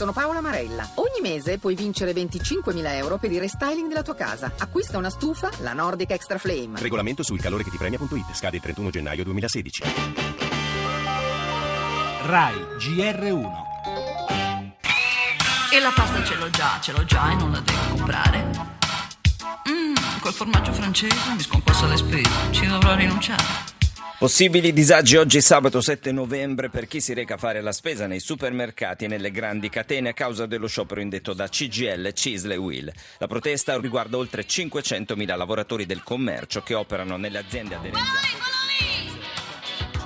sono Paola Marella. Ogni mese puoi vincere 25.000 euro per il restyling della tua casa. Acquista una stufa, la Nordic Extra Flame. Regolamento sul calore che ti premia.it. Scade il 31 gennaio 2016. RAI GR1 E la pasta ce l'ho già, ce l'ho già e non la devo comprare. Mmm, quel formaggio francese mi sconquassa le spese, ci dovrò rinunciare. Possibili disagi oggi sabato 7 novembre per chi si reca a fare la spesa nei supermercati e nelle grandi catene a causa dello sciopero indetto da CGL, Cisle e Will. La protesta riguarda oltre 500.000 lavoratori del commercio che operano nelle aziende aderenti a...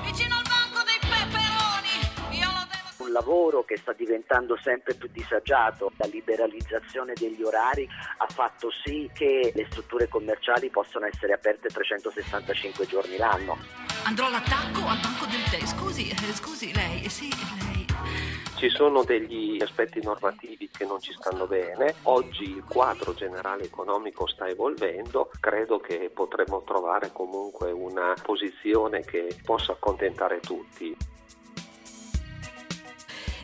Vicino al banco dei peperoni! Io lo devo... un lavoro che sta diventando sempre più disagiato. La liberalizzazione degli orari ha fatto sì che le strutture commerciali possano essere aperte 365 giorni l'anno. Andrò all'attacco al banco del tè. Scusi, eh, scusi, lei, eh, sì, lei. Ci sono degli aspetti normativi che non ci stanno bene, oggi il quadro generale economico sta evolvendo, credo che potremo trovare comunque una posizione che possa accontentare tutti.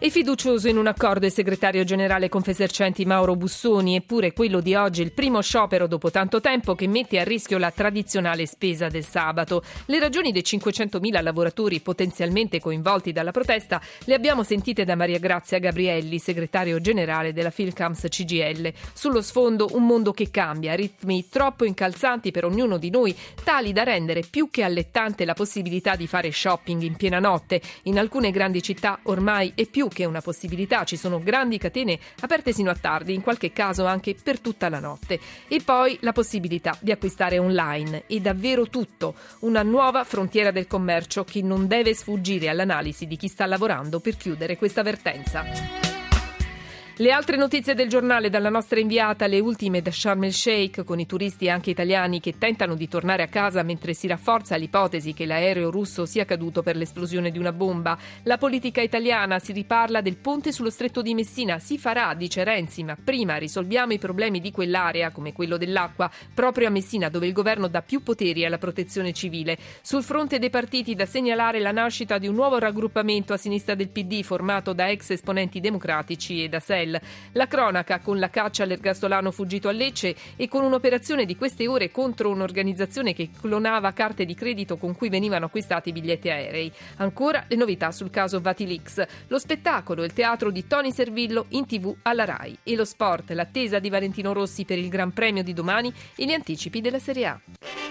E fiducioso in un accordo il segretario generale Confesercenti Mauro Bussoni, eppure quello di oggi è il primo sciopero dopo tanto tempo che mette a rischio la tradizionale spesa del sabato. Le ragioni dei 500.000 lavoratori potenzialmente coinvolti dalla protesta le abbiamo sentite da Maria Grazia Gabrielli, segretario generale della Filcams CGL. Sullo sfondo un mondo che cambia, ritmi troppo incalzanti per ognuno di noi, tali da rendere più che allettante la possibilità di fare shopping in piena notte. In alcune grandi città ormai è più che una possibilità, ci sono grandi catene aperte sino a tardi, in qualche caso anche per tutta la notte. E poi la possibilità di acquistare online e davvero tutto, una nuova frontiera del commercio che non deve sfuggire all'analisi di chi sta lavorando per chiudere questa vertenza. Le altre notizie del giornale dalla nostra inviata, le ultime da Sharm el Sheikh, con i turisti anche italiani che tentano di tornare a casa mentre si rafforza l'ipotesi che l'aereo russo sia caduto per l'esplosione di una bomba. La politica italiana si riparla del ponte sullo stretto di Messina. Si farà, dice Renzi, ma prima risolviamo i problemi di quell'area, come quello dell'acqua, proprio a Messina, dove il governo dà più poteri alla protezione civile. Sul fronte dei partiti, da segnalare la nascita di un nuovo raggruppamento a sinistra del PD, formato da ex esponenti democratici e da SEL. La cronaca con la caccia all'ergastolano fuggito a Lecce e con un'operazione di queste ore contro un'organizzazione che clonava carte di credito con cui venivano acquistati biglietti aerei. Ancora le novità sul caso Vatilix, lo spettacolo, il teatro di Tony Servillo in tv alla RAI e lo sport, l'attesa di Valentino Rossi per il Gran Premio di domani e gli anticipi della Serie A.